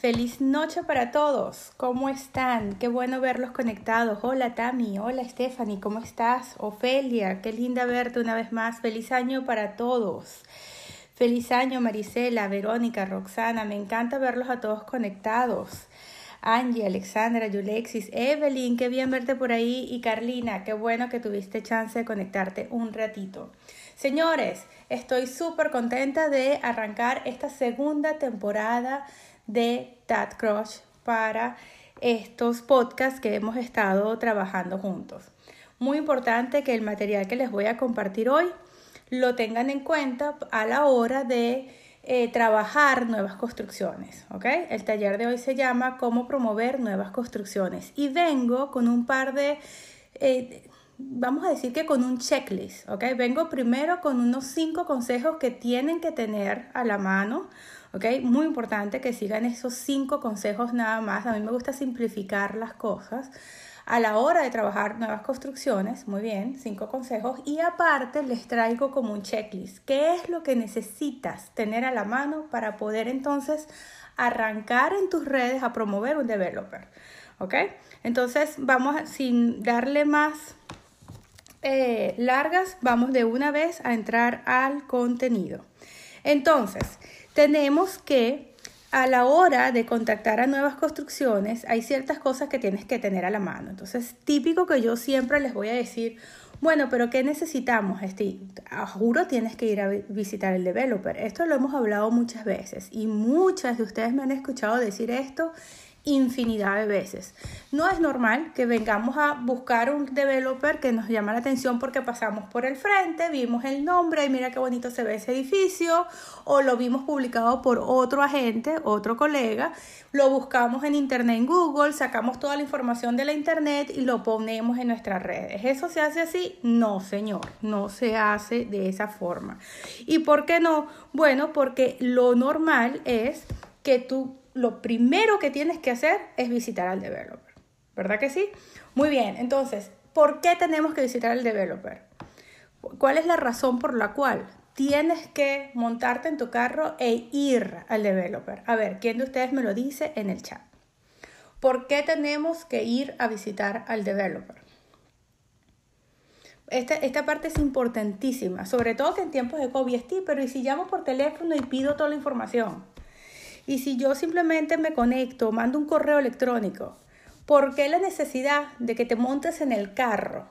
Feliz noche para todos. ¿Cómo están? Qué bueno verlos conectados. Hola Tami, hola Stephanie, ¿cómo estás? Ofelia, qué linda verte una vez más. Feliz año para todos. Feliz año Marisela, Verónica, Roxana. Me encanta verlos a todos conectados. Angie, Alexandra, Yulexis, Evelyn, qué bien verte por ahí. Y Carlina, qué bueno que tuviste chance de conectarte un ratito. Señores, estoy súper contenta de arrancar esta segunda temporada de Tat Crush para estos podcasts que hemos estado trabajando juntos. Muy importante que el material que les voy a compartir hoy lo tengan en cuenta a la hora de eh, trabajar nuevas construcciones. El taller de hoy se llama Cómo promover nuevas construcciones y vengo con un par de... Eh, vamos a decir que con un checklist, ¿ok? Vengo primero con unos cinco consejos que tienen que tener a la mano ¿ok? Muy importante que sigan esos cinco consejos nada más. A mí me gusta simplificar las cosas. A la hora de trabajar nuevas construcciones, muy bien, cinco consejos. Y aparte les traigo como un checklist. ¿Qué es lo que necesitas tener a la mano para poder entonces arrancar en tus redes a promover un developer? ¿Ok? Entonces vamos sin darle más eh, largas, vamos de una vez a entrar al contenido. Entonces, tenemos que a la hora de contactar a nuevas construcciones hay ciertas cosas que tienes que tener a la mano. Entonces, típico que yo siempre les voy a decir, bueno, pero ¿qué necesitamos? Este, juro tienes que ir a visitar el developer. Esto lo hemos hablado muchas veces y muchas de ustedes me han escuchado decir esto infinidad de veces. No es normal que vengamos a buscar un developer que nos llama la atención porque pasamos por el frente, vimos el nombre y mira qué bonito se ve ese edificio, o lo vimos publicado por otro agente, otro colega, lo buscamos en internet en Google, sacamos toda la información de la internet y lo ponemos en nuestras redes. ¿Eso se hace así? No, señor, no se hace de esa forma. ¿Y por qué no? Bueno, porque lo normal es que tú lo primero que tienes que hacer es visitar al developer. ¿Verdad que sí? Muy bien, entonces, ¿por qué tenemos que visitar al developer? ¿Cuál es la razón por la cual tienes que montarte en tu carro e ir al developer? A ver, ¿quién de ustedes me lo dice en el chat? ¿Por qué tenemos que ir a visitar al developer? Esta, esta, parte es importantísima, sobre todo que en tiempos de COVID, pero ¿y si llamo por teléfono y pido toda la información? Y si yo simplemente me conecto, mando un correo electrónico, ¿por qué la necesidad de que te montes en el carro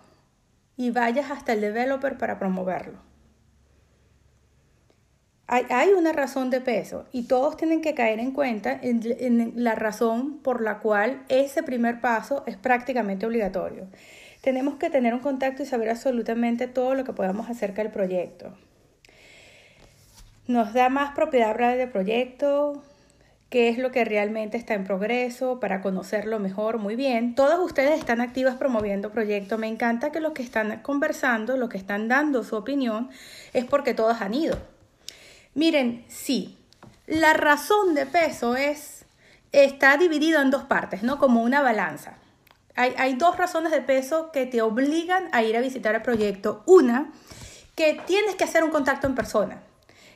y vayas hasta el developer para promoverlo? Hay, una razón de peso y todos tienen que caer en cuenta en la razón por la cual ese primer paso es prácticamente obligatorio. Tenemos que tener un contacto y saber absolutamente todo lo que podamos acerca del proyecto. Nos da más propiedad hablar del proyecto, qué es lo que realmente está en progreso, para conocerlo mejor, muy bien. Todas ustedes están activas promoviendo proyectos. Me encanta que los que están conversando, los que están dando su opinión, es porque todos han ido. Miren, sí, la razón de peso es, está dividido en dos partes, ¿no? Como una balanza. Hay, hay dos razones de peso que te obligan a ir a visitar el proyecto. Una, que tienes que hacer un contacto en persona.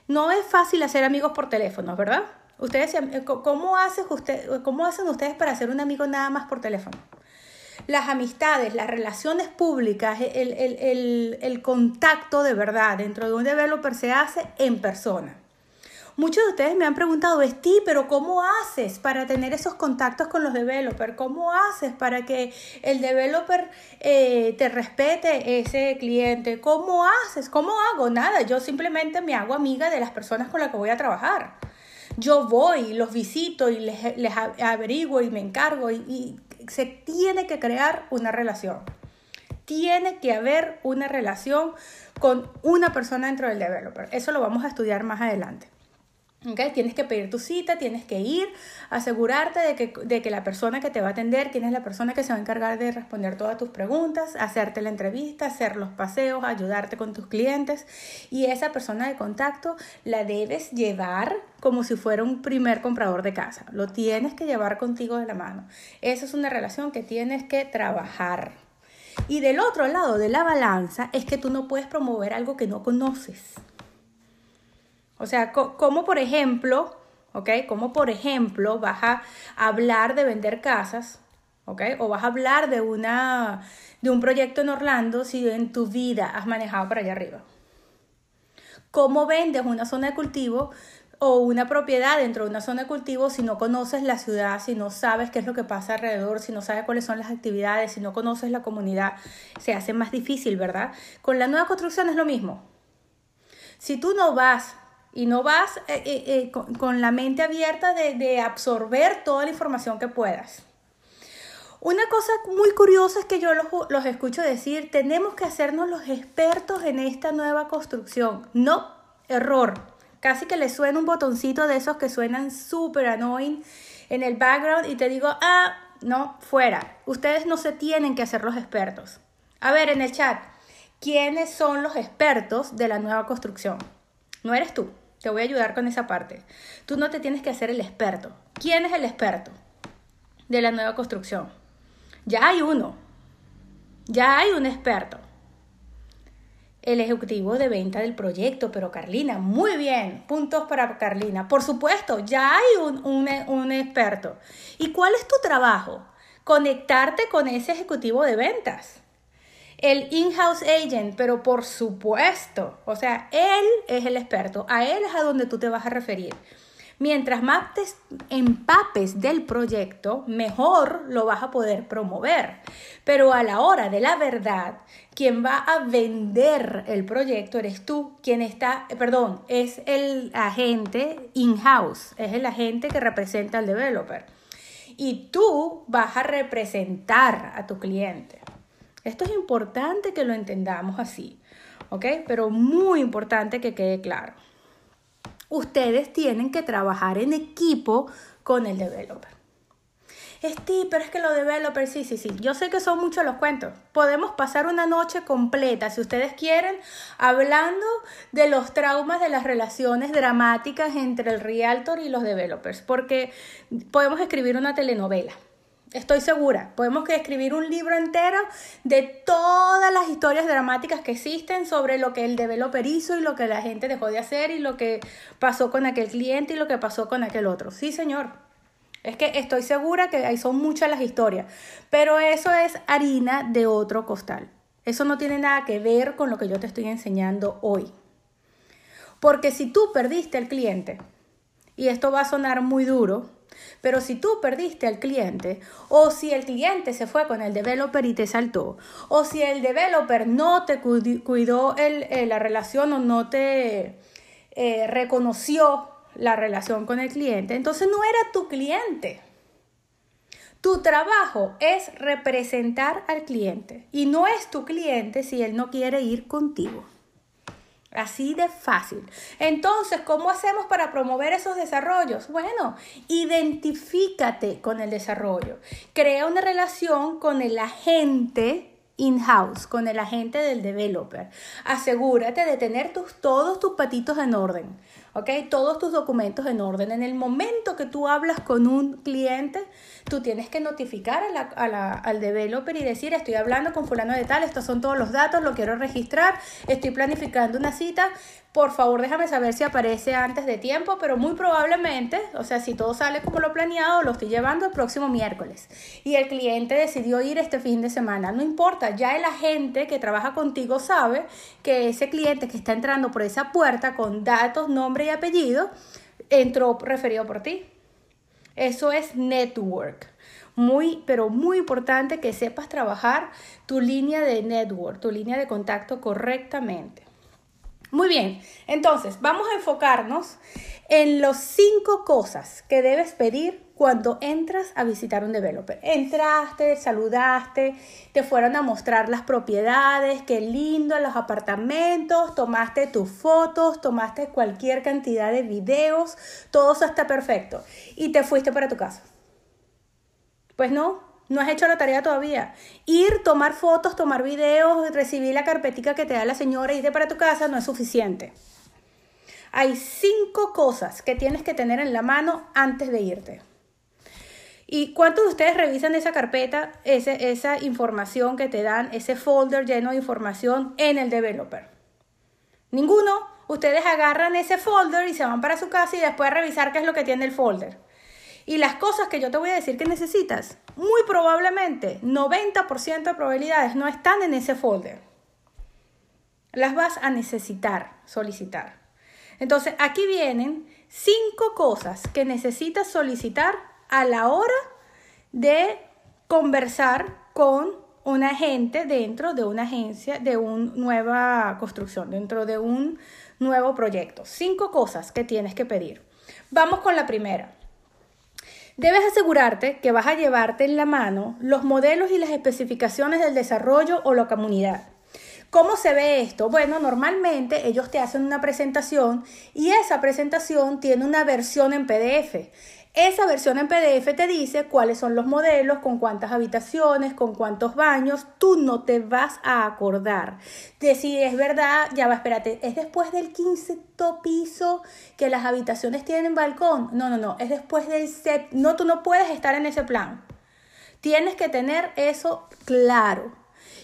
No es fácil hacer amigos por teléfono, ¿verdad? Ustedes, eh, ¿cómo, usted, ¿Cómo hacen ustedes para ser un amigo nada más por teléfono? Las amistades, las relaciones públicas, el, el, el, contacto de verdad dentro de un developer se hace en persona. Muchos de ustedes me han preguntado, Esti, pero ¿cómo haces para tener esos contactos con los developers? ¿Cómo haces para que el developer eh, te respete ese cliente? ¿Cómo haces? ¿Cómo hago? Nada, yo simplemente me hago amiga de las personas con las que voy a trabajar. Yo voy, los visito y les, les averiguo y me encargo y, y se tiene que crear una relación. Tiene que haber una relación con una persona dentro del developer. Eso lo vamos a estudiar más adelante. Tienes que pedir tu cita, tienes que ir, asegurarte de que, de que, la persona que te va a atender, quién es la persona que se va a encargar de responder todas tus preguntas, hacerte la entrevista, hacer los paseos, ayudarte con tus clientes y esa persona de contacto la debes llevar como si fuera un primer comprador de casa. Lo tienes que llevar contigo de la mano. Esa es una relación que tienes que trabajar. Y del otro lado de la balanza es que tú no puedes promover algo que no conoces. O sea, como por ejemplo, ¿ok? Como por ejemplo vas a hablar de vender casas, ¿ok? O vas a hablar de, una, de un proyecto en Orlando si en tu vida has manejado para allá arriba. ¿Cómo vendes una zona de cultivo o una propiedad dentro de una zona de cultivo si no conoces la ciudad, si no sabes qué es lo que pasa alrededor, si no sabes cuáles son las actividades, si no conoces la comunidad, se hace más difícil, ¿verdad? Con la nueva construcción es lo mismo. Si tú no vas y no vas eh, eh, eh, con, la mente abierta de, absorber toda la información que puedas. Una cosa muy curiosa es que yo los, los escucho decir, tenemos que hacernos los expertos en esta nueva construcción. No, error casi que le suena un botoncito de esos que suenan súper annoying en el background y te digo, ah, no, fuera. Ustedes no se tienen que hacer los expertos. A ver, en el chat, ¿quiénes son los expertos de la nueva construcción? No eres tú. Te voy a ayudar con esa parte. Tú no te tienes que hacer el experto. ¿Quién es el experto de la nueva construcción? Ya hay uno. Ya hay un experto el ejecutivo de venta del proyecto, pero Carlina, muy bien, puntos para Carlina. Por supuesto, ya hay un, un, experto. ¿Y cuál es tu trabajo? Conectarte con ese ejecutivo de ventas. El in-house agent, pero por supuesto, o sea, él es el experto, a él es a donde tú te vas a referir. Mientras más te empapes del proyecto, mejor lo vas a poder promover. Pero a la hora de la verdad, quien va a vender el proyecto eres tú, quien está, perdón, es el agente in-house, es el agente que representa al developer. Y tú vas a representar a tu cliente. Esto es importante que lo entendamos así, ¿ok? Pero muy importante que quede claro ustedes tienen que trabajar en equipo con el developer. Steve, pero es que los developers, sí, sí, sí. Yo sé que son muchos los cuentos. Podemos pasar una noche completa, si ustedes quieren, hablando de los traumas de las relaciones dramáticas entre el realtor y los developers, porque podemos escribir una telenovela. Estoy segura. Podemos escribir un libro entero de todas las historias dramáticas que existen sobre lo que el developer hizo y lo que la gente dejó de hacer y lo que pasó con aquel cliente y lo que pasó con aquel otro. Sí, señor. Es que estoy segura que ahí son muchas las historias. Pero eso es harina de otro costal. Eso no tiene nada que ver con lo que yo te estoy enseñando hoy. Porque si tú perdiste al cliente, y esto va a sonar muy duro, pero si tú perdiste al cliente, o si el cliente se fue con el developer y te saltó, o si el developer no te cuidó eh, la relación o no te eh, reconoció la relación con el cliente, entonces no era tu cliente. Tu trabajo es representar al cliente y no es tu cliente si él no quiere ir contigo. Así de fácil. Entonces, ¿cómo hacemos para promover esos desarrollos? Bueno, identifícate con el desarrollo. Crea una relación con el agente in-house, con el agente del developer. Asegúrate de tener tus, todos tus patitos en orden. ¿Ok? Todos tus documentos en orden. En el momento que tú hablas con un cliente, tú tienes que notificar al developer y decir, estoy hablando con fulano de tal, estos son todos los datos, lo quiero registrar, estoy planificando una cita, por favor déjame saber si aparece antes de tiempo, pero muy probablemente, o sea, si todo sale como lo planeado, lo estoy llevando el próximo miércoles. Y el cliente decidió ir este fin de semana. No importa, ya el agente que trabaja contigo sabe que ese cliente que está entrando por esa puerta con datos, nombre y apellido, entró referido por ti. Eso es network. Muy, pero muy importante que sepas trabajar tu línea de network, tu línea de contacto correctamente. Muy bien, entonces vamos a enfocarnos en las cinco cosas que debes pedir cuando entras a visitar un developer. Entraste, saludaste, te fueron a mostrar las propiedades, qué lindo los apartamentos, tomaste tus fotos, tomaste cualquier cantidad de videos, todo eso está perfecto y te fuiste para tu casa. Pues no, no has hecho la tarea todavía. Ir, tomar fotos, tomar videos, recibir la carpetica que te da la señora y irte para tu casa no es suficiente. Hay cinco cosas que tienes que tener en la mano antes de irte. ¿Y cuántos de ustedes revisan esa carpeta, ese, esa información que te dan, ese folder lleno de información en el developer? Ninguno. ustedes agarran ese folder y se van para su casa y después revisar qué es lo que tiene el folder. Y las cosas que yo te voy a decir que necesitas, muy probablemente, 90% de probabilidades no están en ese folder. Las vas a necesitar solicitar. Entonces, aquí vienen cinco cosas que necesitas solicitar a la hora de conversar con un agente dentro de una agencia de una nueva construcción, dentro de un nuevo proyecto. Cinco cosas que tienes que pedir. Vamos con la primera. Debes asegurarte que vas a llevarte en la mano los modelos y las especificaciones del desarrollo o la comunidad. ¿Cómo se ve esto? Bueno, normalmente ellos te hacen una presentación y esa presentación tiene una versión en PDF. Esa versión en PDF te dice cuáles son los modelos, con cuántas habitaciones, con cuántos baños. Tú no te vas a acordar de si es verdad, ya va, espérate, es después del 15 piso que las habitaciones tienen balcón. No, no, no, es después del set. No, tú no puedes estar en ese plan. Tienes que tener eso claro.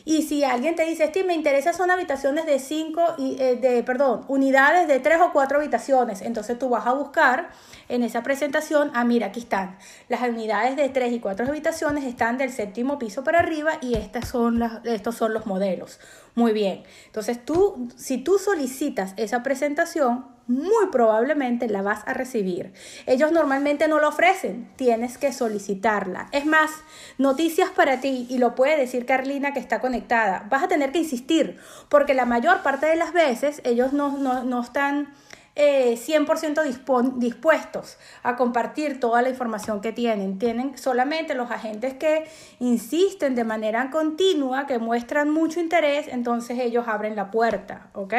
Y si alguien te dice, Steve, me interesa son habitaciones de cinco, y, eh, de, perdón, unidades de tres o cuatro habitaciones, entonces tú vas a buscar en esa presentación, ah, mira, aquí están. Las unidades de tres y cuatro habitaciones están del séptimo piso para arriba y estas son las, estos son los modelos. Muy bien. Entonces tú, si tú solicitas esa presentación, muy probablemente la vas a recibir. Ellos normalmente no lo ofrecen, tienes que solicitarla. Es más, noticias para ti, y lo puede decir Carlina que está conectada, vas a tener que insistir, porque la mayor parte de las veces ellos no, no están 100% eh, dispuestos a compartir toda la información que tienen. Tienen solamente los agentes que insisten de manera continua, que muestran mucho interés, entonces ellos abren la puerta, ¿ok?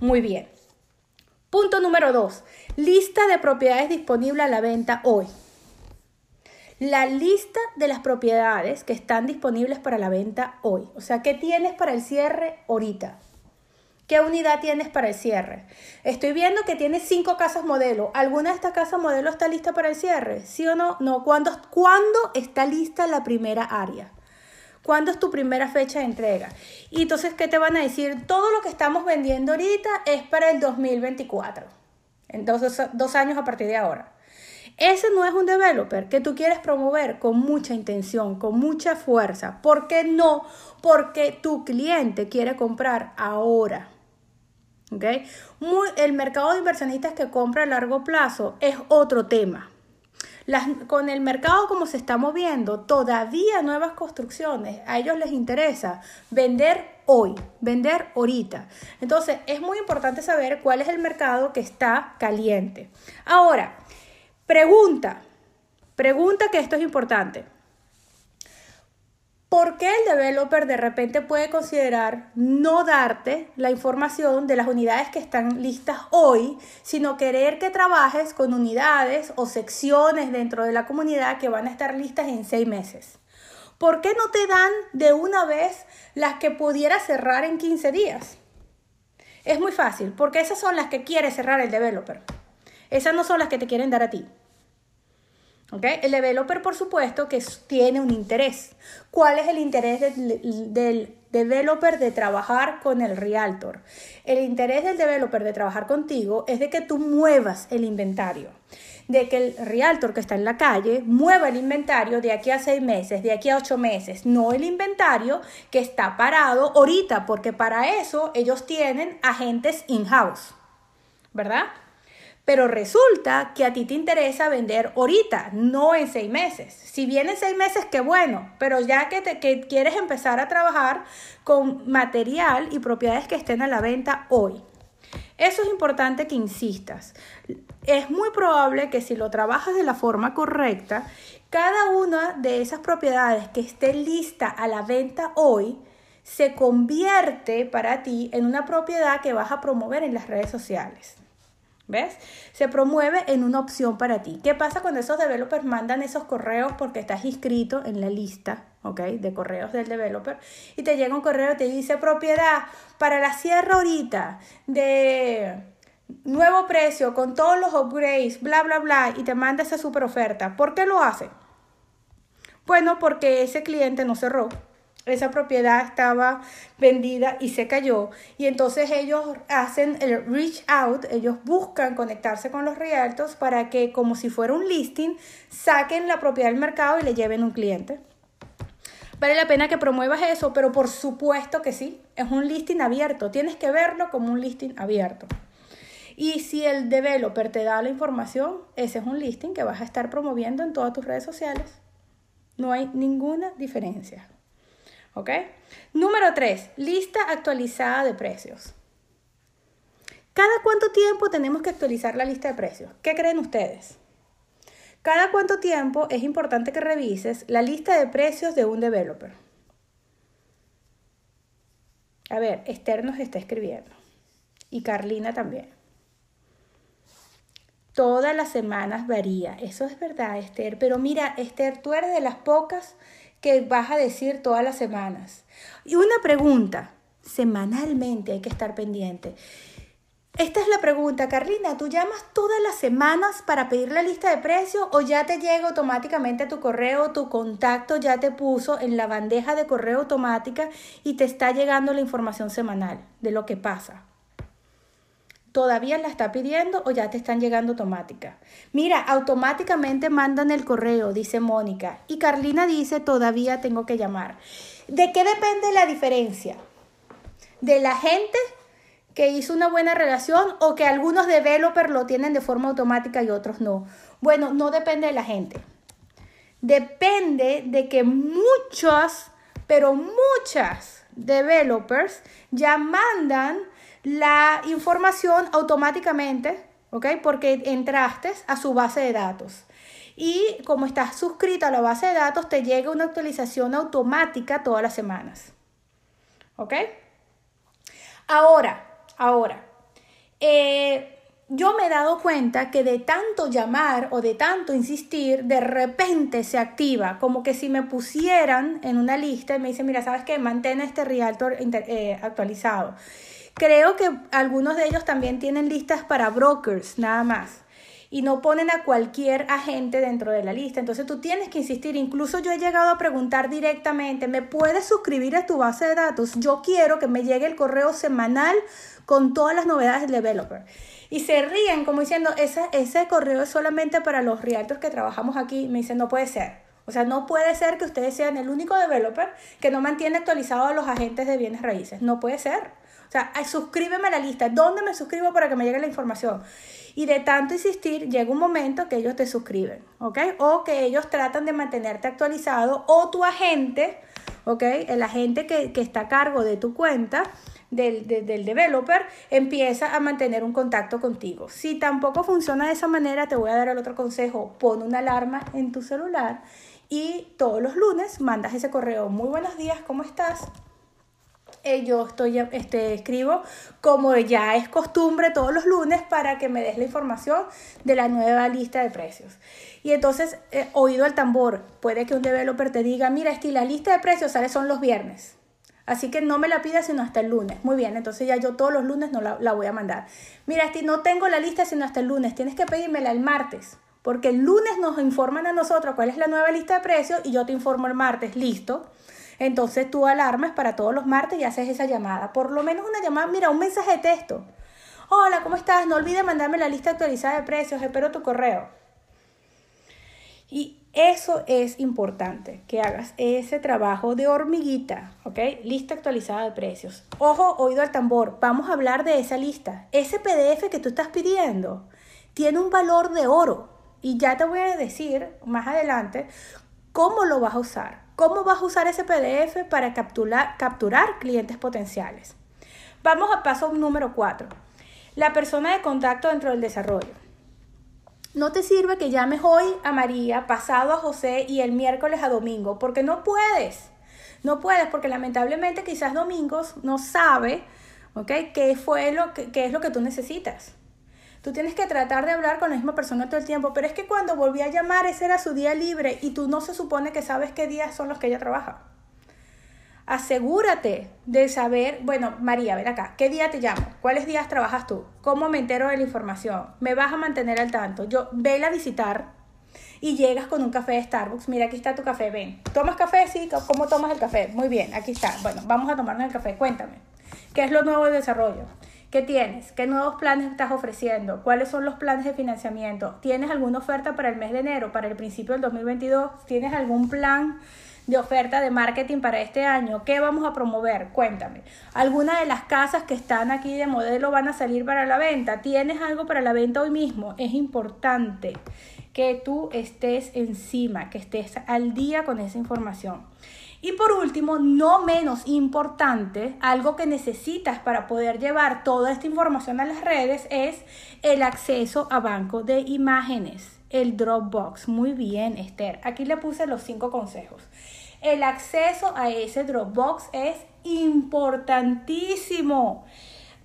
Muy bien. Punto número dos, lista de propiedades disponibles a la venta hoy. La lista de las propiedades que están disponibles para la venta hoy. O sea, ¿qué tienes para el cierre ahorita? ¿Qué unidad tienes para el cierre? Estoy viendo que tienes cinco casas modelo. ¿Alguna de estas casas modelo está lista para el cierre? ¿Sí o no? No. ¿Cuándo, ¿cuándo está lista la primera área? ¿Cuándo es tu primera fecha de entrega? Y entonces, ¿qué te van a decir? Todo lo que estamos vendiendo ahorita es para el 2024. Entonces, dos años a partir de ahora. Ese no es un developer que tú quieres promover con mucha intención, con mucha fuerza. ¿Por qué no? Porque tu cliente quiere comprar ahora. ¿okay? el mercado de inversionistas que compra a largo plazo es otro tema. Con el mercado como se está moviendo, todavía nuevas construcciones, a ellos les interesa vender hoy, vender ahorita. Entonces, es muy importante saber cuál es el mercado que está caliente. Ahora, pregunta, pregunta que esto es importante. ¿Por qué el developer de repente puede considerar no darte la información de las unidades que están listas hoy, sino querer que trabajes con unidades o secciones dentro de la comunidad que van a estar listas en seis meses? ¿Por qué no te dan de una vez las que pudiera cerrar en 15 días? Es muy fácil, porque esas son las que quiere cerrar el developer. Esas no son las que te quieren dar a ti. El developer, por supuesto, que tiene un interés. ¿Cuál es el interés del, developer de trabajar con el realtor? El interés del developer de trabajar contigo es de que tú muevas el inventario, de que el realtor que está en la calle mueva el inventario de aquí a seis meses, de aquí a ocho meses, no el inventario que está parado ahorita, porque para eso ellos tienen agentes in-house, ¿verdad? Pero resulta que a ti te interesa vender ahorita, no en seis meses. Si viene en seis meses, qué bueno, pero ya que, te, quieres empezar a trabajar con material y propiedades que estén a la venta hoy. Eso es importante que insistas. Es muy probable que si lo trabajas de la forma correcta, cada una de esas propiedades que esté lista a la venta hoy se convierte para ti en una propiedad que vas a promover en las redes sociales. ¿Ves? Se promueve en una opción para ti. ¿Qué pasa cuando esos developers mandan esos correos porque estás inscrito en la lista, ¿ok? De correos del developer y te llega un correo y te dice propiedad para la sierra ahorita de nuevo precio con todos los upgrades, bla, bla, bla, y te manda esa super oferta. ¿Por qué lo hace? Bueno, porque ese cliente no cerró esa propiedad estaba vendida y se cayó. Y entonces ellos hacen el reach out, ellos buscan conectarse con los realtors para que como si fuera un listing, saquen la propiedad del mercado y le lleven un cliente. Vale la pena que promuevas eso, pero por supuesto que sí, es un listing abierto, tienes que verlo como un listing abierto. Y si el developer te da la información, ese es un listing que vas a estar promoviendo en todas tus redes sociales. No hay ninguna diferencia. ¿Ok? Número 3. Lista actualizada de precios. ¿Cada cuánto tiempo tenemos que actualizar la lista de precios? ¿Qué creen ustedes? Cada cuánto tiempo es importante que revises la lista de precios de un developer. A ver, Esther nos está escribiendo. Y Carlina también. Todas las semanas varía. Eso es verdad, Esther. Pero mira, Esther, tú eres de las pocas que vas a decir todas las semanas. Y una pregunta, semanalmente hay que estar pendiente. Esta es la pregunta, Carlina, ¿tú llamas todas las semanas para pedir la lista de precios o ya te llega automáticamente a tu correo, tu contacto ya te puso en la bandeja de correo automática y te está llegando la información semanal de lo que pasa? ¿Todavía la está pidiendo o ya te están llegando automática? Mira, automáticamente mandan el correo, dice Mónica. Y Carlina dice, todavía tengo que llamar. ¿De qué depende la diferencia? ¿De la gente que hizo una buena relación o que algunos developers lo tienen de forma automática y otros no? Bueno, no depende de la gente. Depende de que muchos, pero muchas developers ya mandan la información automáticamente, ¿ok? Porque entraste a su base de datos. Y como estás suscrito a la base de datos, te llega una actualización automática todas las semanas. ¿Ok? Ahora, ahora, eh, yo me he dado cuenta que de tanto llamar o de tanto insistir, de repente se activa, como que si me pusieran en una lista y me dicen, mira, ¿sabes qué? Mantén este Realtor eh, actualizado. Creo que algunos de ellos también tienen listas para brokers, nada más. Y no ponen a cualquier agente dentro de la lista. Entonces tú tienes que insistir. Incluso yo he llegado a preguntar directamente, ¿me puedes suscribir a tu base de datos? Yo quiero que me llegue el correo semanal con todas las novedades del developer. Y se ríen como diciendo, ese, ese correo es solamente para los realtors que trabajamos aquí. Me dicen, no puede ser. O sea, no puede ser que ustedes sean el único developer que no mantiene actualizado a los agentes de bienes raíces. No puede ser. O sea, suscríbeme a la lista. ¿Dónde me suscribo para que me llegue la información? Y de tanto insistir, llega un momento que ellos te suscriben, ¿ok? O que ellos tratan de mantenerte actualizado o tu agente, ¿ok? El agente que, está a cargo de tu cuenta, del, del, developer, empieza a mantener un contacto contigo. Si tampoco funciona de esa manera, te voy a dar el otro consejo. Pon una alarma en tu celular y todos los lunes mandas ese correo. Muy buenos días, ¿cómo estás? Eh, yo estoy, este, escribo como ya es costumbre todos los lunes para que me des la información de la nueva lista de precios. Y entonces, eh, oído al tambor, puede que un developer te diga, mira, Esti, la lista de precios sale son los viernes. Así que no me la pidas sino hasta el lunes. Muy bien, entonces ya yo todos los lunes no la, la voy a mandar. Mira, Esti, no tengo la lista sino hasta el lunes. Tienes que pedírmela el martes. Porque el lunes nos informan a nosotros cuál es la nueva lista de precios y yo te informo el martes, listo. Entonces tú alarmas para todos los martes y haces esa llamada. Por lo menos una llamada, mira, un mensaje de texto. Hola, ¿cómo estás? No olvides mandarme la lista actualizada de precios, espero tu correo. Y eso es importante, que hagas ese trabajo de hormiguita, ¿ok? Lista actualizada de precios. Ojo, oído al tambor, vamos a hablar de esa lista. Ese PDF que tú estás pidiendo tiene un valor de oro. Y ya te voy a decir más adelante cómo lo vas a usar. ¿Cómo vas a usar ese PDF para capturar, clientes potenciales? Vamos a paso número 4. La persona de contacto dentro del desarrollo. No te sirve que llames hoy a María, pasado a José y el miércoles a Domingo, porque no puedes. No puedes porque lamentablemente quizás Domingos no sabe, ¿ok? ¿Qué, fue lo que, qué es lo que tú necesitas? Tú tienes que tratar de hablar con la misma persona todo el tiempo, pero es que cuando volví a llamar ese era su día libre y tú no se supone que sabes qué días son los que ella trabaja. Asegúrate de saber, bueno, María, ven acá, ¿qué día te llamo? ¿Cuáles días trabajas tú? ¿Cómo me entero de la información? ¿Me vas a mantener al tanto? Yo, vela a visitar y llegas con un café de Starbucks. Mira, aquí está tu café, ven. ¿Tomas café? Sí, ¿cómo tomas el café? Muy bien, aquí está. Bueno, vamos a tomarnos el café. Cuéntame, ¿qué es lo nuevo de desarrollo? ¿Qué tienes? ¿Qué nuevos planes estás ofreciendo? ¿Cuáles son los planes de financiamiento? ¿Tienes alguna oferta para el mes de enero, para el principio del 2022? ¿Tienes algún plan de oferta de marketing para este año? ¿Qué vamos a promover? Cuéntame. ¿Alguna de las casas que están aquí de modelo van a salir para la venta? ¿Tienes algo para la venta hoy mismo? Es importante que tú estés encima, que estés al día con esa información. Y por último, no menos importante, algo que necesitas para poder llevar toda esta información a las redes es el acceso a banco de imágenes, el Dropbox. Muy bien, Esther. Aquí le puse los cinco consejos. El acceso a ese Dropbox es importantísimo.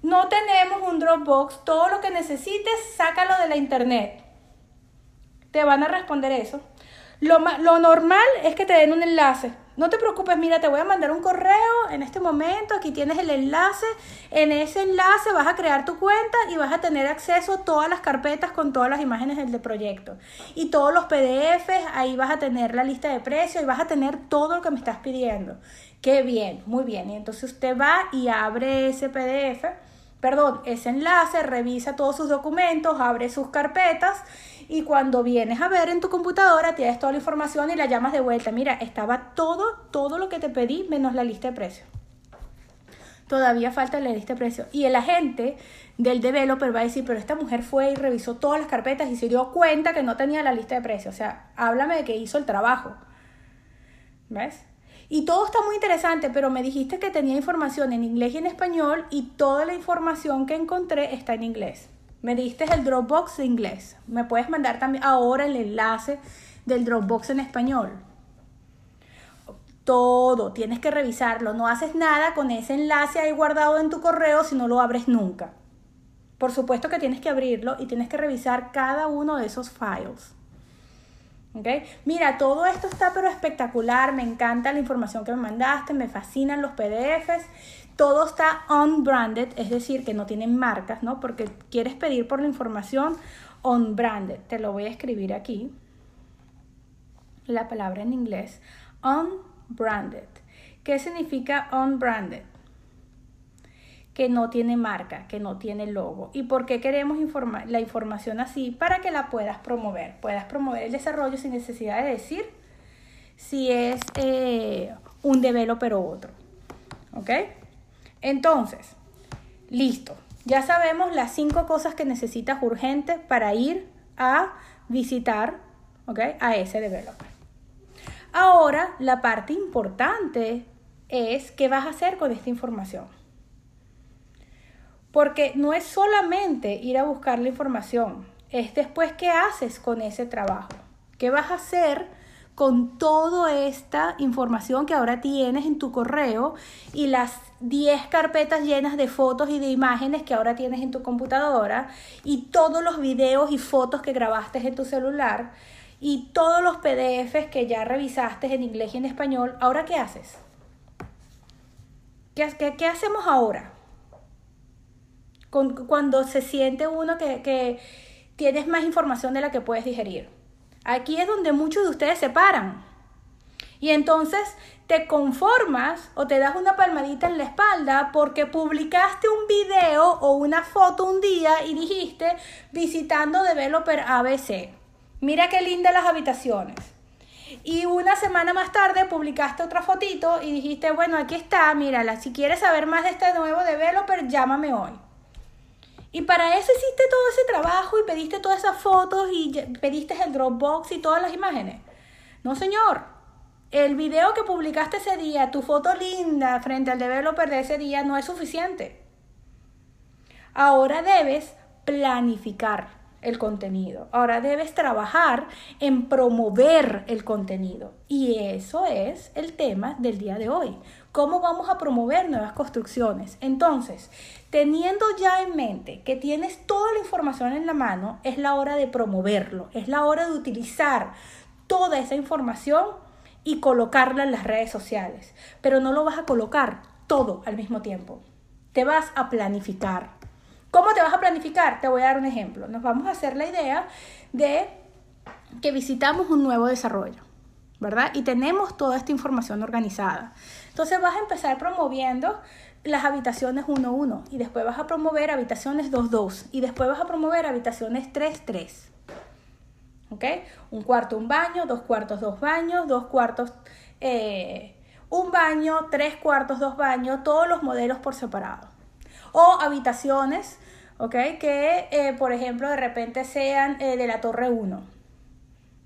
No tenemos un Dropbox, todo lo que necesites, sácalo de la internet. Te van a responder eso. Lo, lo normal es que te den un enlace no te preocupes, mira, te voy a mandar un correo en este momento, aquí tienes el enlace, en ese enlace vas a crear tu cuenta y vas a tener acceso a todas las carpetas con todas las imágenes del proyecto y todos los PDFs, ahí vas a tener la lista de precios y vas a tener todo lo que me estás pidiendo. Qué bien, muy bien. Y entonces usted va y abre ese PDF, perdón, ese enlace, revisa todos sus documentos, abre sus carpetas y cuando vienes a ver en tu computadora tienes toda la información y la llamas de vuelta. Mira, estaba todo, todo lo que te pedí menos la lista de precios. Todavía falta la lista de precios. Y el agente del developer va a decir, pero esta mujer fue y revisó todas las carpetas y se dio cuenta que no tenía la lista de precios. O sea, háblame de que hizo el trabajo. ¿Ves? Y todo está muy interesante, pero me dijiste que tenía información en inglés y en español y toda la información que encontré está en inglés. Me diste el Dropbox de inglés. Me puedes mandar también ahora el enlace del Dropbox en español. Todo, tienes que revisarlo. No haces nada con ese enlace ahí guardado en tu correo si no lo abres nunca. Por supuesto que tienes que abrirlo y tienes que revisar cada uno de esos files. ¿Okay? Mira, todo esto está pero espectacular, me encanta la información que me mandaste, me fascinan los PDFs. Todo está unbranded, es decir, que no tienen marcas, ¿no? Porque quieres pedir por la información unbranded. Te lo voy a escribir aquí. La palabra en inglés. Unbranded. ¿Qué significa unbranded? que no tiene marca, que no tiene logo. ¿Y por qué queremos informar la información así? Para que la puedas promover. Puedas promover el desarrollo sin necesidad de decir si es eh, un developer o otro. ¿Ok? Entonces, listo. Ya sabemos las cinco cosas que necesitas urgente para ir a visitar a ese developer. Ahora, la parte importante es qué vas a hacer con esta información. Porque no es solamente ir a buscar la información, es después qué haces con ese trabajo. ¿Qué vas a hacer con toda esta información que ahora tienes en tu correo y las 10 carpetas llenas de fotos y de imágenes que ahora tienes en tu computadora y todos los videos y fotos que grabaste en tu celular y todos los PDFs que ya revisaste en inglés y en español, ¿ahora qué haces? ¿Qué, hacemos ahora? cuando se siente uno que, que tienes más información de la que puedes digerir. Aquí es donde muchos de ustedes se paran. Y entonces te conformas o te das una palmadita en la espalda porque publicaste un video o una foto un día y dijiste visitando Developer ABC. Mira qué lindas las habitaciones. Y una semana más tarde publicaste otra fotito y dijiste, bueno, aquí está, mírala, si quieres saber más de este nuevo developer, llámame hoy. Y para eso hiciste todo ese trabajo y pediste todas esas fotos y pediste el Dropbox y todas las imágenes. No, señor. El video que publicaste ese día, tu foto linda frente al developer de ese día no es suficiente. Ahora debes planificar el contenido. Ahora debes trabajar en promover el contenido. Y eso es el tema del día de hoy. ¿Cómo vamos a promover nuevas construcciones? Entonces, teniendo ya en mente que tienes toda la información en la mano, es la hora de promoverlo, es la hora de utilizar toda esa información y colocarla en las redes sociales. Pero no lo vas a colocar todo al mismo tiempo. Te vas a planificar. ¿Cómo te vas a planificar? Te voy a dar un ejemplo. Nos vamos a hacer la idea de que visitamos un nuevo desarrollo, ¿verdad? Y tenemos toda esta información organizada. Entonces vas a empezar promoviendo las habitaciones 1-1 y después vas a promover habitaciones 2-2 y después vas a promover habitaciones 3-3. Un cuarto, un baño, dos cuartos, dos baños, dos cuartos, eh, un baño, tres cuartos, dos baños, todos los modelos por separado. O habitaciones, ¿ok? Que, eh, por ejemplo, de repente sean eh, de la torre 1.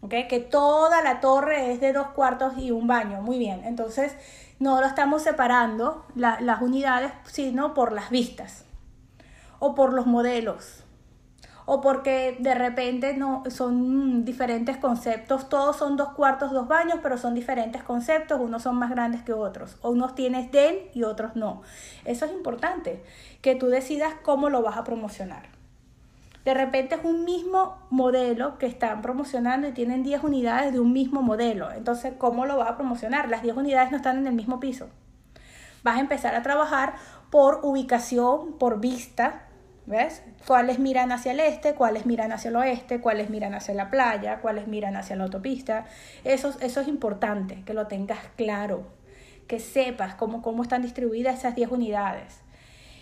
¿Ok? Que toda la torre es de dos cuartos y un baño. Muy bien. Entonces, no lo estamos separando las unidades, sino por las vistas o por los modelos o porque de repente no son diferentes conceptos, todos son dos cuartos, dos baños, pero son diferentes conceptos, unos son más grandes que otros, o unos tienes den y otros no. Eso es importante, que tú decidas cómo lo vas a promocionar. De repente es un mismo modelo que están promocionando y tienen 10 unidades de un mismo modelo. Entonces, ¿cómo lo vas a promocionar? Las 10 unidades no están en el mismo piso. Vas a empezar a trabajar por ubicación, por vista, ¿ves? Cuáles miran hacia el este, cuáles miran hacia el oeste, cuáles miran hacia la playa, cuáles miran hacia la autopista. Eso, eso es importante, que lo tengas claro, que sepas cómo, cómo están distribuidas esas 10 unidades.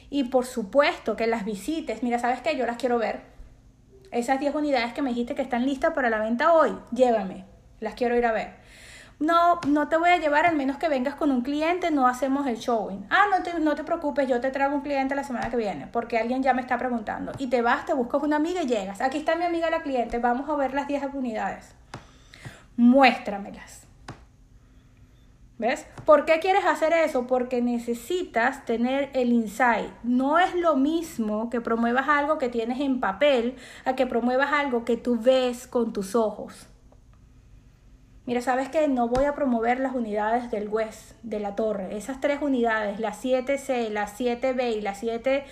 Y por supuesto que las visites. Mira, ¿sabes qué? Yo las quiero ver. Esas 10 unidades que me dijiste que están listas para la venta hoy, llévame. Las quiero ir a ver. No, no te voy a llevar al menos que vengas con un cliente, no hacemos el showing. Ah, no te, no te preocupes, yo te traigo un cliente la semana que viene, porque alguien ya me está preguntando. Y te vas, te buscas una amiga y llegas. Aquí está mi amiga la cliente, vamos a ver las 10 unidades. Muéstramelas. ¿Ves? ¿Por qué quieres hacer eso? Porque necesitas tener el insight. No es lo mismo que promuevas algo que tienes en papel a que promuevas algo que tú ves con tus ojos. Mira, sabes que no voy a promover las unidades del West, de la torre. Esas tres unidades, la 7C, la 7B y la 7H,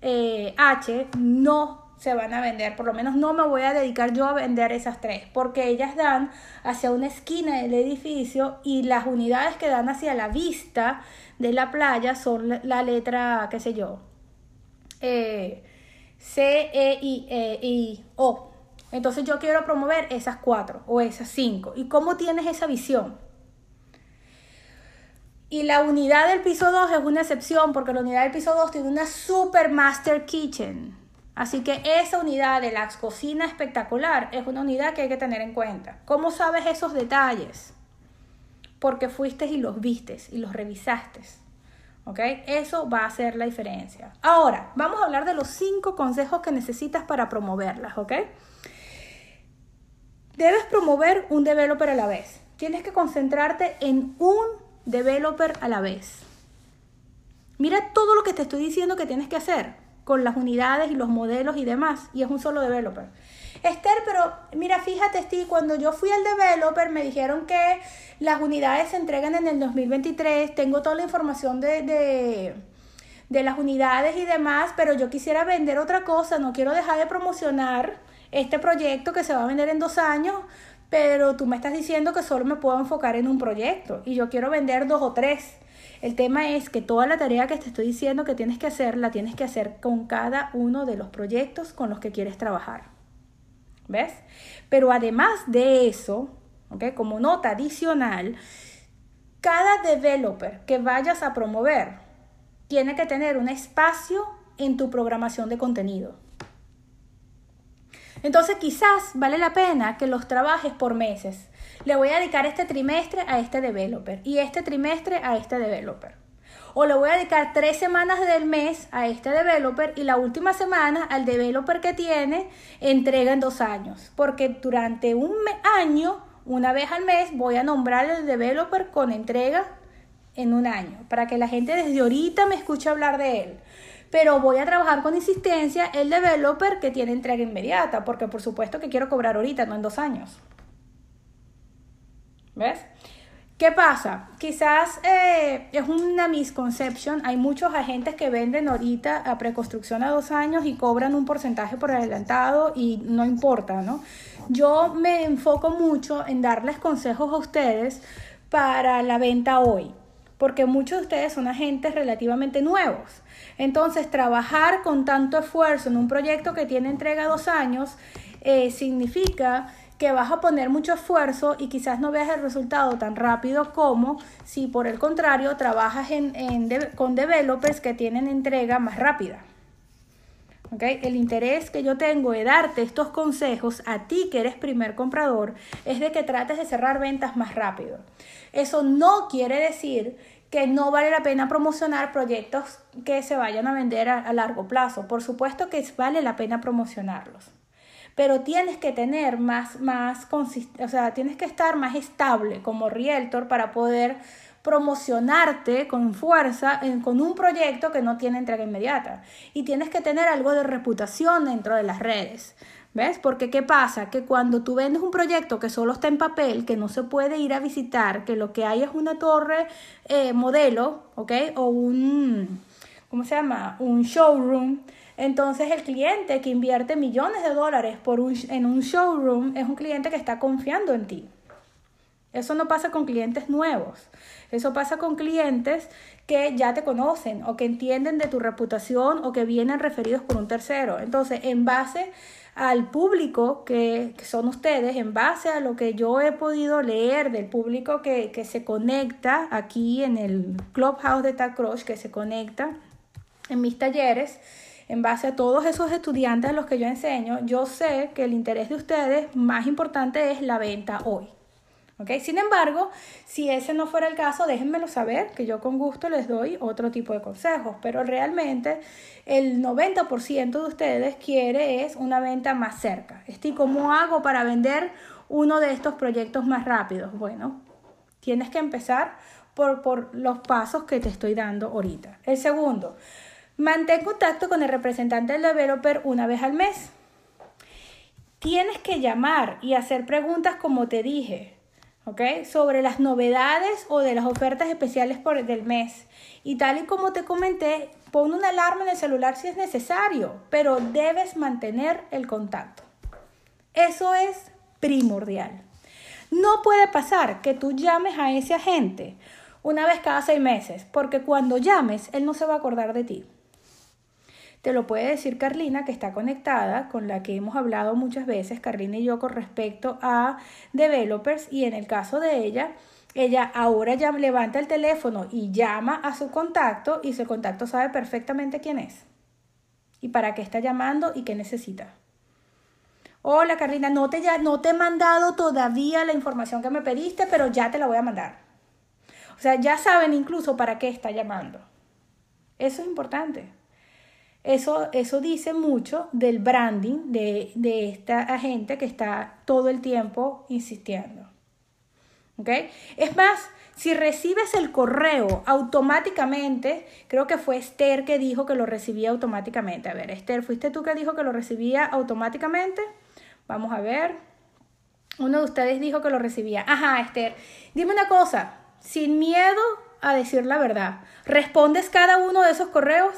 eh, no se van a vender, por lo menos no me voy a dedicar yo a vender esas tres, porque ellas dan hacia una esquina del edificio y las unidades que dan hacia la vista de la playa son la letra, qué sé yo, eh, C, E, I, E, I, O. Entonces yo quiero promover esas cuatro o esas cinco. ¿Y cómo tienes esa visión? Y la unidad del piso 2 es una excepción porque la unidad del piso 2 tiene una super master kitchen. Así que esa unidad de la cocina espectacular es una unidad que hay que tener en cuenta. ¿Cómo sabes esos detalles? Porque fuiste y los vistes y los revisaste. ¿Ok? Eso va a hacer la diferencia. Ahora, vamos a hablar de los cinco consejos que necesitas para promoverlas. ¿Ok? Debes promover un developer a la vez. Tienes que concentrarte en un developer a la vez. Mira todo lo que te estoy diciendo que tienes que hacer con las unidades y los modelos y demás, y es un solo developer. Esther, pero mira, fíjate, Steve, cuando yo fui al developer me dijeron que las unidades se entregan en el 2023, tengo toda la información de, de, de las unidades y demás, pero yo quisiera vender otra cosa, no quiero dejar de promocionar este proyecto que se va a vender en dos años, pero tú me estás diciendo que solo me puedo enfocar en un proyecto y yo quiero vender dos o tres. El tema es que toda la tarea que te estoy diciendo que tienes que hacer, la tienes que hacer con cada uno de los proyectos con los que quieres trabajar. ¿Ves? Pero además de eso, ¿okay? como nota adicional, cada developer que vayas a promover tiene que tener un espacio en tu programación de contenido. Entonces quizás vale la pena que los trabajes por meses le voy a dedicar este trimestre a este developer y este trimestre a este developer. O le voy a dedicar tres semanas del mes a este developer y la última semana al developer que tiene entrega en dos años. Porque durante un año, una vez al mes, voy a nombrar el developer con entrega en un año. Para que la gente desde ahorita me escuche hablar de él pero voy a trabajar con insistencia el developer que tiene entrega inmediata, porque por supuesto que quiero cobrar ahorita, no en dos años. ¿Ves? ¿Qué pasa? Quizás eh, es una misconception. Hay muchos agentes que venden ahorita a preconstrucción a dos años y cobran un porcentaje por adelantado y no importa, ¿no? Yo me enfoco mucho en darles consejos a ustedes para la venta hoy, porque muchos de ustedes son agentes relativamente nuevos. Entonces, trabajar con tanto esfuerzo en un proyecto que tiene entrega dos años eh, significa que vas a poner mucho esfuerzo y quizás no veas el resultado tan rápido como si por el contrario trabajas con developers que tienen entrega más rápida. ¿Okay? El interés que yo tengo de darte estos consejos a ti que eres primer comprador es de que trates de cerrar ventas más rápido. Eso no quiere decir que no vale la pena promocionar proyectos que se vayan a vender a, largo plazo. Por supuesto que vale la pena promocionarlos. Pero tienes que tener más, más o sea, tienes que estar más estable como realtor para poder promocionarte con fuerza con un proyecto que no tiene entrega inmediata. Y tienes que tener algo de reputación dentro de las redes. ¿Ves? Porque ¿qué pasa? Que cuando tú vendes un proyecto que solo está en papel, que no se puede ir a visitar, que lo que hay es una torre eh, modelo, ¿ok? O un, ¿cómo se llama? Un showroom. Entonces el cliente que invierte millones de dólares por un, en un showroom es un cliente que está confiando en ti. Eso no pasa con clientes nuevos. Eso pasa con clientes que ya te conocen o que entienden de tu reputación o que vienen referidos por un tercero. Entonces, en base al público que, son ustedes, en base a lo que yo he podido leer del público que, que se conecta aquí en el Clubhouse de Tacrosh, que se conecta en mis talleres, en base a todos esos estudiantes a los que yo enseño, yo sé que el interés de ustedes más importante es la venta hoy. Sin embargo, si ese no fuera el caso, déjenmelo saber, que yo con gusto les doy otro tipo de consejos, pero realmente el 90% de ustedes quiere es una venta más cerca. ¿Y cómo hago para vender uno de estos proyectos más rápidos? Bueno, tienes que empezar por, por los pasos que te estoy dando ahorita. El segundo, mantén contacto con el representante del developer una vez al mes. Tienes que llamar y hacer preguntas como te dije. Sobre las novedades o de las ofertas especiales por, del mes. Y tal y como te comenté, pon una alarma en el celular si es necesario, pero debes mantener el contacto. Eso es primordial. No puede pasar que tú llames a ese agente una vez cada seis meses, porque cuando llames, él no se va a acordar de ti. Te lo puede decir Carlina, que está conectada, con la que hemos hablado muchas veces, Carlina y yo, con respecto a developers. Y en el caso de ella, ella ahora ya levanta el teléfono y llama a su contacto y su contacto sabe perfectamente quién es y para qué está llamando y qué necesita. Hola Carlina, no te, ya, no te he mandado todavía la información que me pediste, pero ya te la voy a mandar. O sea, ya saben incluso para qué está llamando. Eso es importante. Eso, eso dice mucho del branding de, de esta agente que está todo el tiempo insistiendo. ¿Okay? Es más, si recibes el correo automáticamente, creo que fue Esther que dijo que lo recibía automáticamente. A ver, Esther, ¿fuiste tú que dijo que lo recibía automáticamente? Vamos a ver. Uno de ustedes dijo que lo recibía. Ajá, Esther. Dime una cosa, sin miedo a decir la verdad, ¿respondes cada uno de esos correos?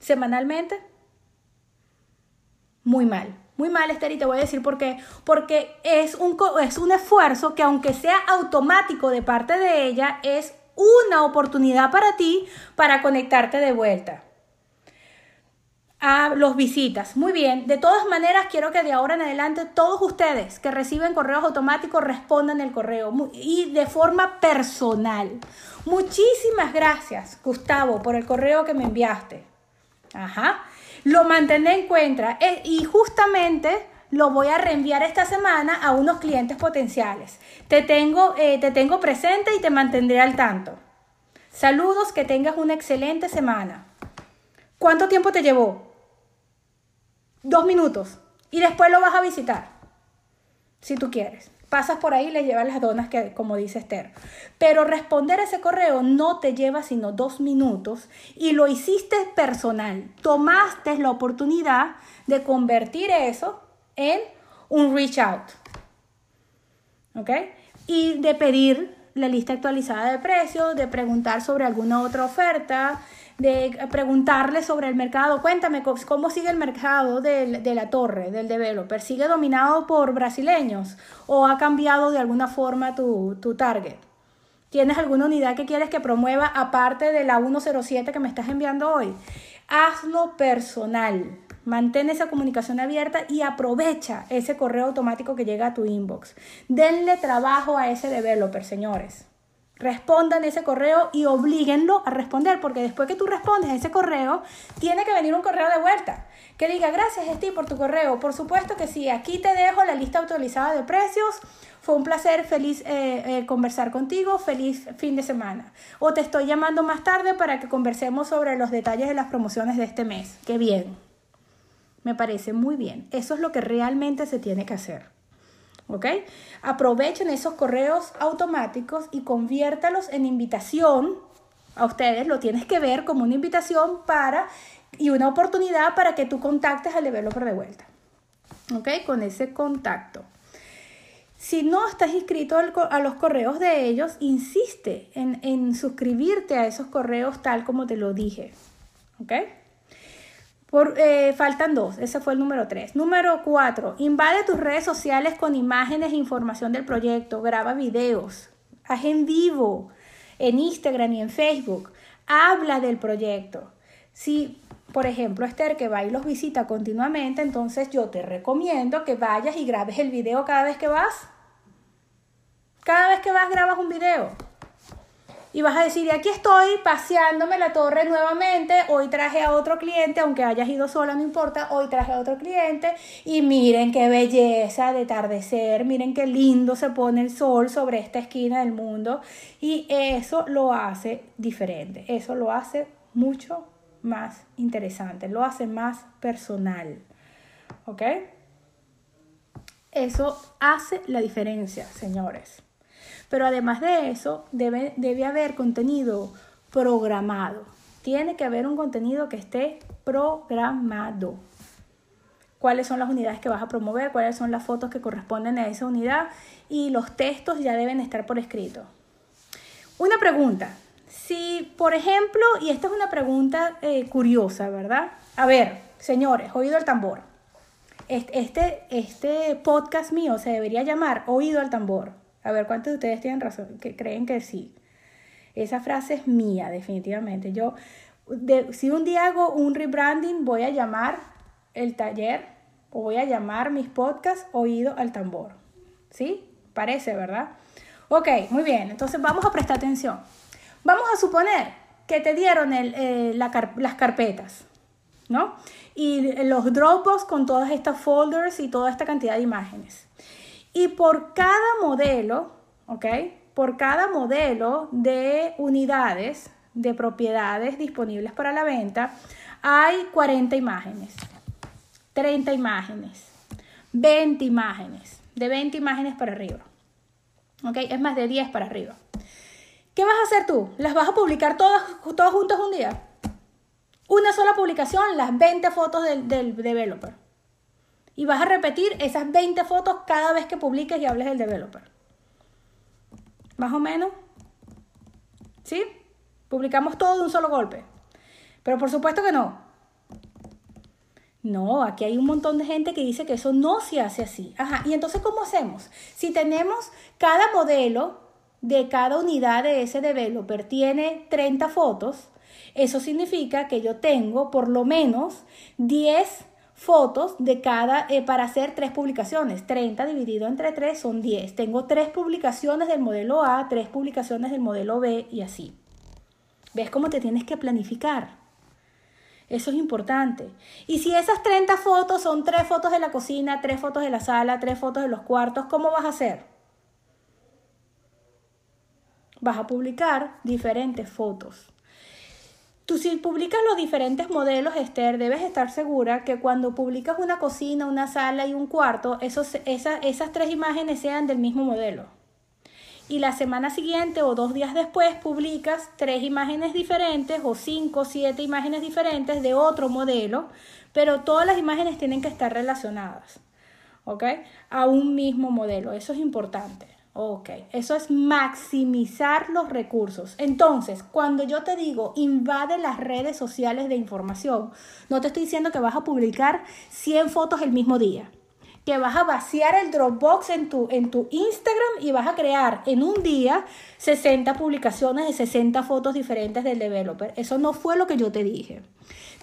Semanalmente? Muy mal. Muy mal, Esther, y te voy a decir por qué. Porque es un, es un esfuerzo que aunque sea automático de parte de ella, es una oportunidad para ti para conectarte de vuelta a los visitas. Muy bien, de todas maneras quiero que de ahora en adelante todos ustedes que reciben correos automáticos respondan el correo y de forma personal. Muchísimas gracias, Gustavo, por el correo que me enviaste. Ajá. Lo mantendré en cuenta eh, y justamente lo voy a reenviar esta semana a unos clientes potenciales. Te tengo, eh, te tengo presente y te mantendré al tanto. Saludos, que tengas una excelente semana. ¿Cuánto tiempo te llevó? Dos minutos. Y después lo vas a visitar, si tú quieres pasas por ahí y le llevas las donas, que, como dice Esther. Pero responder ese correo no te lleva sino dos minutos y lo hiciste personal. Tomaste la oportunidad de convertir eso en un reach out. ¿Ok? Y de pedir la lista actualizada de precios, de preguntar sobre alguna otra oferta, de preguntarle sobre el mercado. Cuéntame, ¿cómo sigue el mercado de, la torre, del developer? ¿Sigue dominado por brasileños o ha cambiado de alguna forma tu, tu target? ¿Tienes alguna unidad que quieres que promueva aparte de la 107 que me estás enviando hoy? Hazlo personal. Mantén esa comunicación abierta y aprovecha ese correo automático que llega a tu inbox. Denle trabajo a ese developer, señores. Respondan ese correo y oblíguenlo a responder, porque después que tú respondes ese correo, tiene que venir un correo de vuelta que diga gracias Steve por tu correo. Por supuesto que sí, aquí te dejo la lista actualizada de precios. Fue un placer, feliz eh, eh, conversar contigo, feliz fin de semana. O te estoy llamando más tarde para que conversemos sobre los detalles de las promociones de este mes. Qué bien. Me parece muy bien. Eso es lo que realmente se tiene que hacer. ¿Ok? Aprovechen esos correos automáticos y conviértalos en invitación. A ustedes lo tienes que ver como una invitación para y una oportunidad para que tú contactes al developer de vuelta. ¿Ok? Con ese contacto. Si no estás inscrito a los correos de ellos, insiste en, en suscribirte a esos correos tal como te lo dije. ¿Ok? Por, eh, faltan dos, ese fue el número tres. Número cuatro, invade tus redes sociales con imágenes e información del proyecto, graba videos, haz en vivo en Instagram y en Facebook, habla del proyecto. Si, por ejemplo, Esther que va y los visita continuamente, entonces yo te recomiendo que vayas y grabes el video cada vez que vas. Cada vez que vas grabas un video y vas a decir, aquí estoy paseándome la torre nuevamente, hoy traje a otro cliente, aunque hayas ido sola, no importa, hoy traje a otro cliente y miren qué belleza de atardecer, miren qué lindo se pone el sol sobre esta esquina del mundo y eso lo hace diferente, eso lo hace mucho más interesante, lo hace más personal, ¿ok? Eso hace la diferencia, señores. Pero además de eso, debe, debe haber contenido programado. Tiene que haber un contenido que esté programado. Cuáles son las unidades que vas a promover, cuáles son las fotos que corresponden a esa unidad y los textos ya deben estar por escrito. Una pregunta. Si, por ejemplo, y esta es una pregunta eh, curiosa, ¿verdad? A ver, señores, oído el tambor. Este, este podcast mío se debería llamar Oído al tambor. A ver cuántos de ustedes tienen razón, que creen que sí. Esa frase es mía, definitivamente. Yo, si un día hago un rebranding, voy a llamar el taller o voy a llamar mis podcasts Oído al Tambor. ¿Sí? Parece, ¿verdad? Ok, muy bien. Entonces vamos a prestar atención. Vamos a suponer que te dieron eh, las carpetas, ¿no? Y los Dropbox con todas estas folders y toda esta cantidad de imágenes. Y por cada modelo, ¿ok? Por cada modelo de unidades de propiedades disponibles para la venta, hay 40 imágenes, 30 imágenes, 20 imágenes, de 20 imágenes para arriba. ¿Ok? Es más de 10 para arriba. ¿Qué vas a hacer tú? ¿Las vas a publicar todas, todas juntas un día? Una sola publicación, las 20 fotos del, del developer. Y vas a repetir esas 20 fotos cada vez que publiques y hables del developer. Más o menos. ¿Sí? Publicamos todo de un solo golpe. Pero por supuesto que no. No, aquí hay un montón de gente que dice que eso no se hace así. Ajá, y entonces ¿cómo hacemos? Si tenemos cada modelo de cada unidad de ese developer tiene 30 fotos, eso significa que yo tengo por lo menos 10 fotos de cada, eh, para hacer tres publicaciones. 30 dividido entre 3 son 10. Tengo tres publicaciones del modelo A, tres publicaciones del modelo B y así. ¿Ves cómo te tienes que planificar? Eso es importante. Y si esas 30 fotos son tres fotos de la cocina, tres fotos de la sala, tres fotos de los cuartos, ¿cómo vas a hacer? Vas a publicar diferentes fotos. Tú si publicas los diferentes modelos, Esther, debes estar segura que cuando publicas una cocina, una sala y un cuarto, esos, esas tres imágenes sean del mismo modelo. Y la semana siguiente o dos días después publicas tres imágenes diferentes o cinco, siete imágenes diferentes de otro modelo, pero todas las imágenes tienen que estar relacionadas, ¿ok? A un mismo modelo. Eso es importante. Ok, eso es maximizar los recursos. Entonces, cuando yo te digo invade las redes sociales de información, no te estoy diciendo que vas a publicar 100 fotos el mismo día, que vas a vaciar el Dropbox en tu, en tu Instagram y vas a crear en un día 60 publicaciones de 60 fotos diferentes del developer. Eso no fue lo que yo te dije.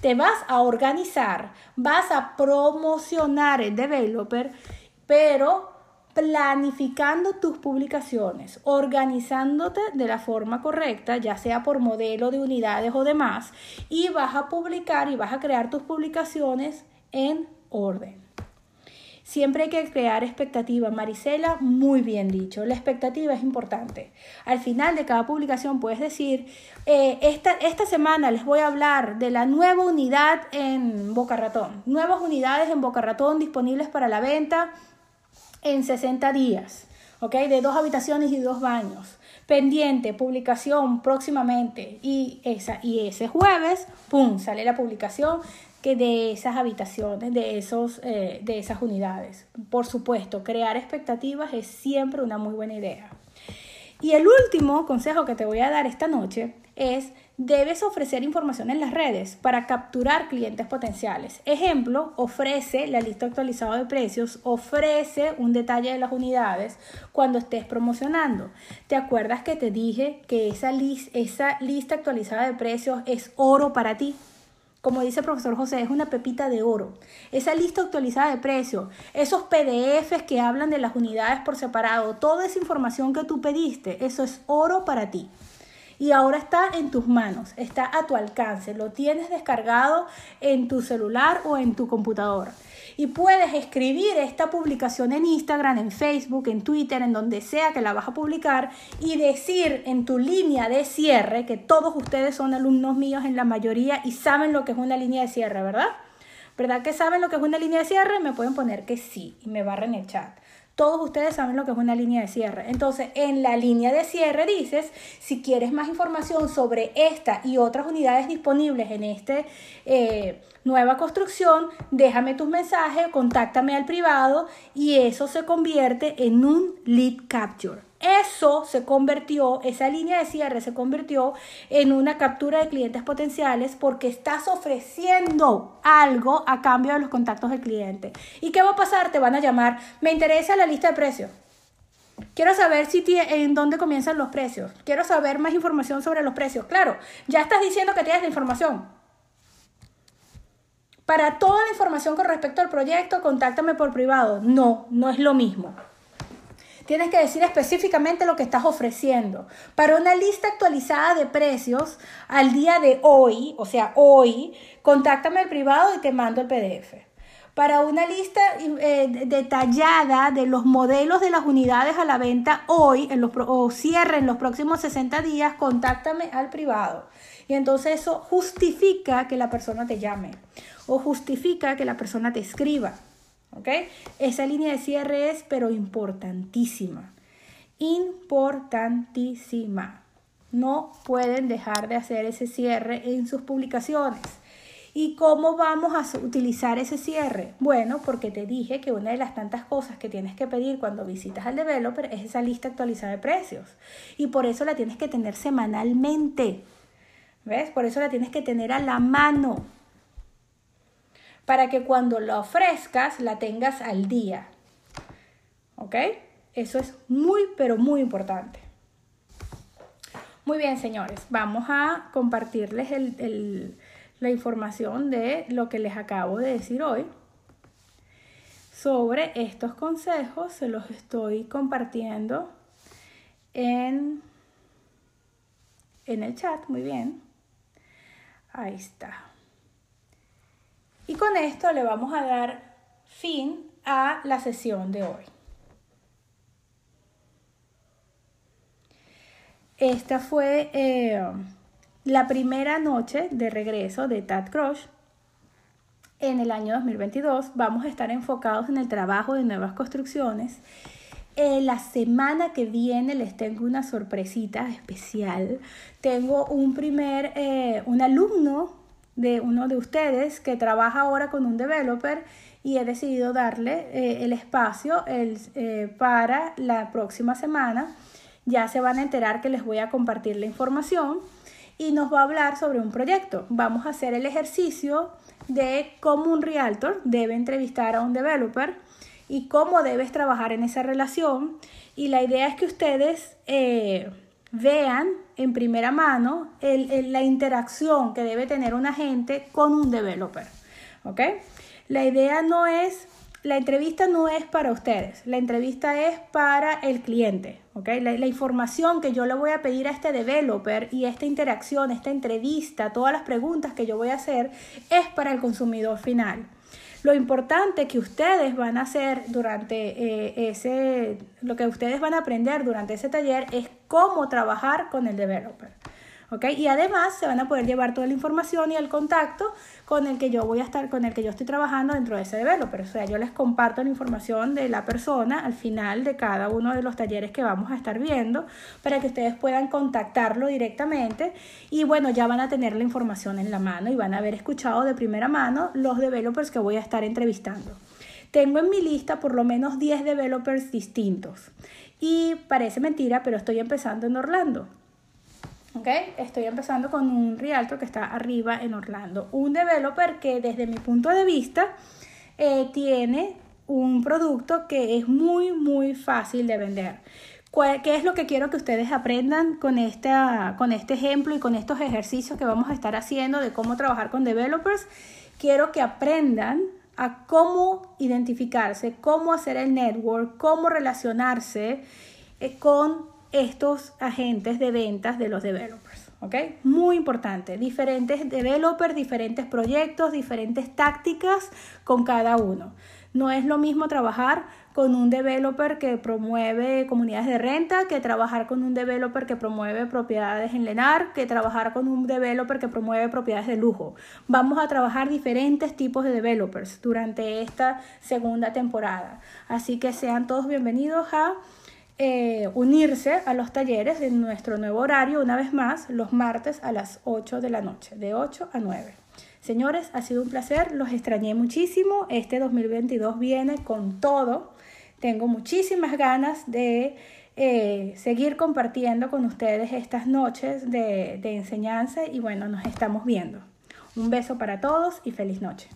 Te vas a organizar, vas a promocionar el developer, pero planificando tus publicaciones, organizándote de la forma correcta, ya sea por modelo de unidades o demás, y vas a publicar y vas a crear tus publicaciones en orden. Siempre hay que crear expectativa. Marisela, muy bien dicho. La expectativa es importante. Al final de cada publicación puedes decir, eh, esta, esta semana les voy a hablar de la nueva unidad en Boca Ratón. Nuevas unidades en Boca Ratón disponibles para la venta en 60 días. ¿Ok? De dos habitaciones y dos baños. Pendiente, publicación próximamente. Y, esa, y ese jueves, ¡pum! Sale la publicación que de esas habitaciones, de, esos, eh, de esas unidades. Por supuesto, crear expectativas es siempre una muy buena idea. Y el último consejo que te voy a dar esta noche es debes ofrecer información en las redes para capturar clientes potenciales. Ejemplo, ofrece la lista actualizada de precios, ofrece un detalle de las unidades cuando estés promocionando. ¿Te acuerdas que te dije que esa, esa lista actualizada de precios es oro para ti? como dice el profesor José, es una pepita de oro. Esa lista actualizada de precios, esos PDFs que hablan de las unidades por separado, toda esa información que tú pediste, eso es oro para ti. Y ahora está en tus manos, está a tu alcance, lo tienes descargado en tu celular o en tu computadora y puedes escribir esta publicación en Instagram, en Facebook, en Twitter, en donde sea que la vas a publicar y decir en tu línea de cierre, que todos ustedes son alumnos míos en la mayoría y saben lo que es una línea de cierre, ¿verdad? ¿Verdad que saben lo que es una línea de cierre? Me pueden poner que sí y me barren el chat. Todos ustedes saben lo que es una línea de cierre. Entonces, en la línea de cierre dices, si quieres más información sobre esta y otras unidades disponibles en esta eh, nueva construcción, déjame tus mensajes, contáctame al privado y eso se convierte en un lead capture. Eso se convirtió, esa línea de cierre se convirtió en una captura de clientes potenciales porque estás ofreciendo algo a cambio de los contactos del cliente. ¿Y qué va a pasar? Te van a llamar, me interesa la lista de precios. Quiero saber si en dónde comienzan los precios. Quiero saber más información sobre los precios. Claro, ya estás diciendo que tienes la información. Para toda la información con respecto al proyecto, contáctame por privado. No, no es lo mismo. Tienes que decir específicamente lo que estás ofreciendo. Para una lista actualizada de precios al día de hoy, o sea, hoy, contáctame al privado y te mando el PDF. Para una lista eh, detallada de los modelos de las unidades a la venta hoy en los, o cierre en los próximos 60 días, contáctame al privado. Y entonces eso justifica que la persona te llame o justifica que la persona te escriba. ¿Ok? Esa línea de cierre es, pero importantísima. Importantísima. No pueden dejar de hacer ese cierre en sus publicaciones. ¿Y cómo vamos a utilizar ese cierre? Bueno, porque te dije que una de las tantas cosas que tienes que pedir cuando visitas al developer es esa lista actualizada de precios. Y por eso la tienes que tener semanalmente. ¿Ves? Por eso la tienes que tener a la mano para que cuando la ofrezcas la tengas al día. ¿Ok? Eso es muy, pero muy importante. Muy bien, señores, vamos a compartirles la información de lo que les acabo de decir hoy. Sobre estos consejos se los estoy compartiendo en, en el chat. Muy bien. Ahí está. Y con esto le vamos a dar fin a la sesión de hoy. Esta fue eh, la primera noche de regreso de Tad Crush. En el año 2022 vamos a estar enfocados en el trabajo de nuevas construcciones. Eh, la semana que viene les tengo una sorpresita especial. Tengo un primer, eh, un alumno de uno de ustedes que trabaja ahora con un developer y he decidido darle eh, el espacio el, eh, para la próxima semana. Ya se van a enterar que les voy a compartir la información y nos va a hablar sobre un proyecto. Vamos a hacer el ejercicio de cómo un realtor debe entrevistar a un developer y cómo debes trabajar en esa relación. Y la idea es que ustedes eh, vean en primera mano la interacción que debe tener un agente con un developer. ¿Ok? La idea no es, la entrevista no es para ustedes, la entrevista es para el cliente. ¿ok? La, la información que yo le voy a pedir a este developer y esta interacción, esta entrevista, todas las preguntas que yo voy a hacer es para el consumidor final. Lo importante que ustedes van a hacer durante eh, ese, lo que ustedes van a aprender durante ese taller es cómo trabajar con el developer. Y además se van a poder llevar toda la información y el contacto con el que yo voy a estar, con el que yo estoy trabajando dentro de ese developer. O sea, yo les comparto la información de la persona al final de cada uno de los talleres que vamos a estar viendo para que ustedes puedan contactarlo directamente y bueno, ya van a tener la información en la mano y van a haber escuchado de primera mano los developers que voy a estar entrevistando. Tengo en mi lista por lo menos 10 developers distintos. Y parece mentira, pero estoy empezando en Orlando. Estoy empezando con un Rialto que está arriba en Orlando. Un developer que desde mi punto de vista eh, tiene un producto que es muy, muy fácil de vender. ¿Qué es lo que quiero que ustedes aprendan con, esta, con este ejemplo y con estos ejercicios que vamos a estar haciendo de cómo trabajar con developers? Quiero que aprendan a cómo identificarse, cómo hacer el network, cómo relacionarse eh, con estos agentes de ventas de los developers. ¿ok? Muy importante, diferentes developers, diferentes proyectos, diferentes tácticas con cada uno. No es lo mismo trabajar con un developer que promueve comunidades de renta, que trabajar con un developer que promueve propiedades en Lenar, que trabajar con un developer que promueve propiedades de lujo. Vamos a trabajar diferentes tipos de developers durante esta segunda temporada. Así que sean todos bienvenidos a eh, unirse a los talleres de nuestro nuevo horario, una vez más, los martes a las 8 de la noche, de 8 a 9. Señores, ha sido un placer, los extrañé muchísimo. Este 2022 viene con todo. Tengo muchísimas ganas de eh, seguir compartiendo con ustedes estas noches de enseñanza y bueno, nos estamos viendo. Un beso para todos y feliz noche.